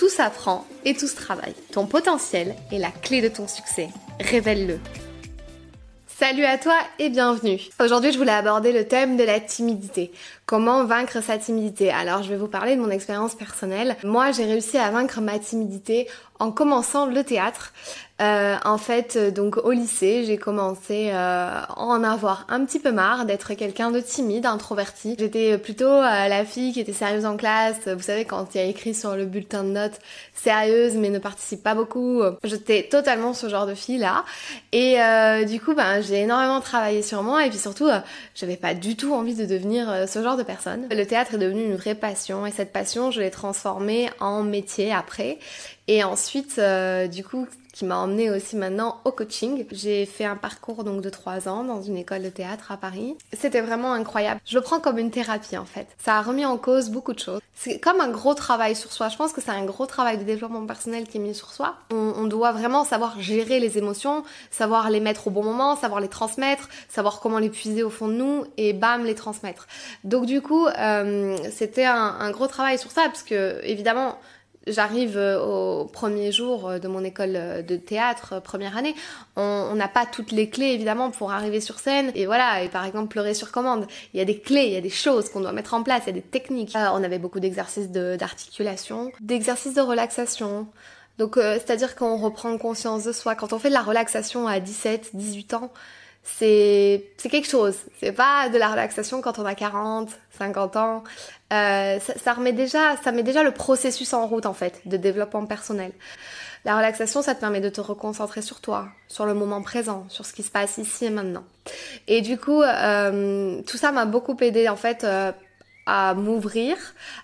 Tout s'apprend et tout se travaille. Ton potentiel est la clé de ton succès. Révèle-le. Salut à toi et bienvenue. Aujourd'hui, je voulais aborder le thème de la timidité. Comment vaincre sa timidité? Alors, je vais vous parler de mon expérience personnelle. Moi, j'ai réussi à vaincre ma timidité en commençant le théâtre. Euh, en fait, donc au lycée, j'ai commencé euh, à en avoir un petit peu marre d'être quelqu'un de timide, introverti. J'étais plutôt euh, la fille qui était sérieuse en classe. Vous savez, quand il y a écrit sur le bulletin de notes sérieuse mais ne participe pas beaucoup. J'étais totalement ce genre de fille là. Et du coup, ben j'ai énormément travaillé sur moi et puis surtout, j'avais pas du tout envie de devenir ce genre de personne. Le théâtre est devenu une vraie passion et cette passion, je l'ai transformée en métier après. Et ensuite, euh, du coup, qui m'a emmené aussi maintenant au coaching. J'ai fait un parcours donc de trois ans dans une école de théâtre à Paris. C'était vraiment incroyable. Je le prends comme une thérapie en fait. Ça a remis en cause beaucoup de choses. C'est comme un gros travail sur soi. Je pense que c'est un gros travail de développement personnel qui est mis sur soi. On, doit vraiment savoir gérer les émotions, savoir les mettre au bon moment, savoir les transmettre, savoir comment les puiser au fond de nous et bam les transmettre. Donc du coup, euh, c'était un gros travail sur ça parce que évidemment j'arrive euh, au premier jour euh, de mon école euh, de théâtre, première année, on n'a pas toutes les clés évidemment pour arriver sur scène et voilà, et par exemple pleurer sur commande. Il y a des clés, il y a des choses qu'on doit mettre en place, il y a des techniques. on avait beaucoup d'exercices d'articulation, d'exercices de relaxation. Donc c'est-à-dire qu'on reprend conscience de soi. Quand on fait de la relaxation à 17, 18 ans, c'est quelque chose. C'est pas de la relaxation quand on a 40, 50 ans. Euh, ça, ça, remet déjà, ça met déjà le processus en route en fait de développement personnel. La relaxation, ça te permet de te reconcentrer sur toi, sur le moment présent, sur ce qui se passe ici et maintenant. Et du coup, euh, tout ça m'a beaucoup aidé en fait. Euh, à m'ouvrir,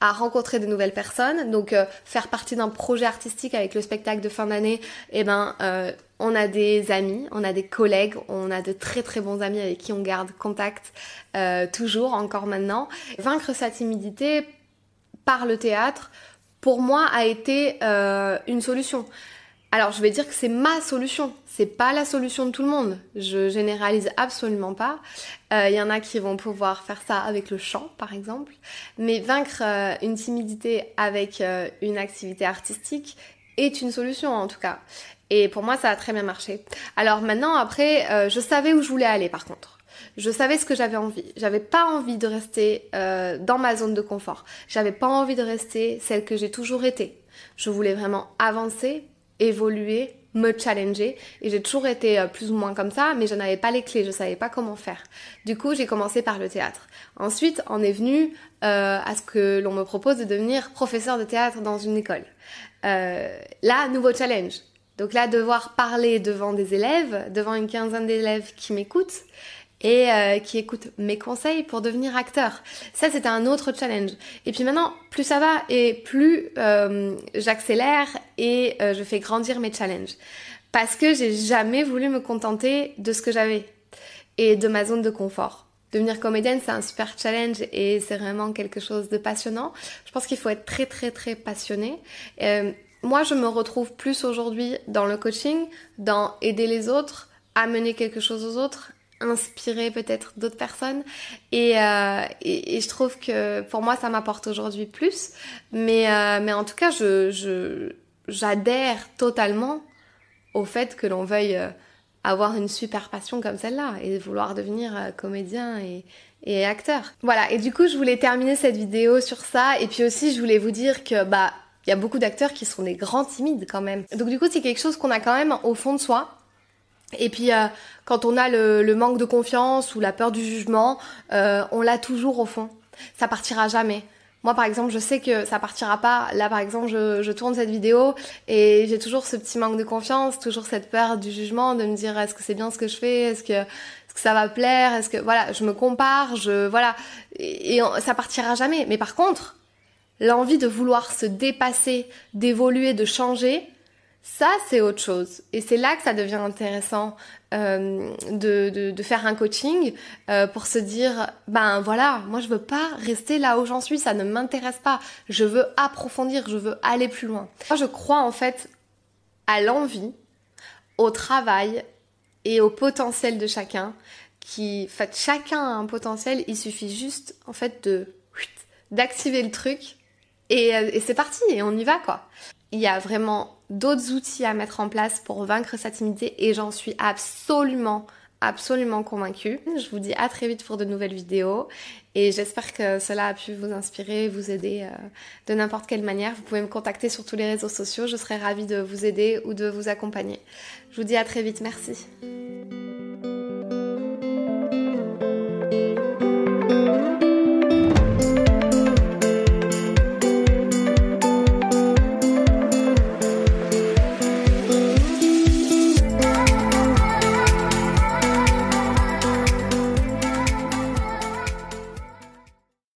à rencontrer de nouvelles personnes. Donc euh, faire partie d'un projet artistique avec le spectacle de fin d'année, eh ben euh, on a des amis, on a des collègues, on a de très très bons amis avec qui on garde contact euh, toujours, encore maintenant. Vaincre sa timidité par le théâtre, pour moi, a été une solution. Alors je vais dire que c'est ma solution, c'est pas la solution de tout le monde. Je généralise absolument pas. Il euh, y en a qui vont pouvoir faire ça avec le chant par exemple, mais vaincre euh, une timidité avec euh, une activité artistique est une solution en tout cas. Et pour moi ça a très bien marché. Alors maintenant après, je savais où je voulais aller par contre. Je savais ce que j'avais envie. J'avais pas envie de rester dans ma zone de confort. J'avais pas envie de rester celle que j'ai toujours été. Je voulais vraiment avancer évoluer, me challenger. Et j'ai toujours été euh, plus ou moins comme ça, mais je n'avais pas les clés, je savais pas comment faire. Du coup, j'ai commencé par le théâtre. Ensuite, on est venu euh, à ce que l'on me propose de devenir professeur de théâtre dans une école. Euh, là, nouveau challenge. Donc là, devoir parler devant des élèves, devant une quinzaine d'élèves qui m'écoutent, et euh, qui écoute mes conseils pour devenir acteur. Ça, c'était un autre challenge. Et puis maintenant, plus ça va et plus euh, j'accélère et euh, je fais grandir mes challenges. Parce que j'ai jamais voulu me contenter de ce que j'avais et de ma zone de confort. Devenir comédienne, c'est un super challenge et c'est vraiment quelque chose de passionnant. Je pense qu'il faut être très très très passionné. moi, je me retrouve plus aujourd'hui dans le coaching, dans aider les autres, amener quelque chose aux autres, inspirer peut-être d'autres personnes. Et, euh, et, je trouve que pour moi ça m'apporte aujourd'hui plus. Mais euh, mais en tout cas je j'adhère totalement au fait que l'on veuille euh, avoir une super passion comme celle-là et vouloir devenir euh, comédien et et acteur. Voilà, et du coup, je voulais terminer cette vidéo sur ça. Et puis aussi je voulais vous dire que bah il y a beaucoup d'acteurs qui sont des grands timides quand même. Donc du coup, c'est quelque chose qu'on a quand même au fond de soi et puis euh, quand on a le, manque de confiance ou la peur du jugement, euh, on l'a toujours au fond. Ça partira jamais. Moi par exemple, je sais que ça partira pas. Là par exemple, je, je tourne cette vidéo et j'ai toujours ce petit manque de confiance, toujours cette peur du jugement, de me dire est-ce que c'est bien ce que je fais, est-ce que, est-ce que ça va plaire, est-ce que voilà, je me compare, je voilà, et ça partira jamais. Mais par contre, l'envie de vouloir se dépasser, d'évoluer, de changer, Ça, c'est autre chose. Et c'est là que ça devient intéressant euh, de, de, faire un coaching euh, pour se dire, ben voilà, moi je veux pas rester là où j'en suis, ça ne m'intéresse pas. Je veux approfondir, je veux aller plus loin. Moi, je crois en fait à l'envie, au travail et au potentiel de chacun. Qui, en fait, chacun a un potentiel. Il suffit juste, en fait, de d'activer le truc et, et c'est parti et on y va quoi. Il y a vraiment d'autres outils à mettre en place pour vaincre sa timidité et j'en suis absolument absolument convaincue. Je vous dis à très vite pour de nouvelles vidéos et j'espère que cela a pu vous inspirer, vous aider euh, de n'importe quelle manière. Vous pouvez me contacter sur tous les réseaux sociaux, je serai ravie de vous aider ou de vous accompagner. Je vous dis à très vite, merci.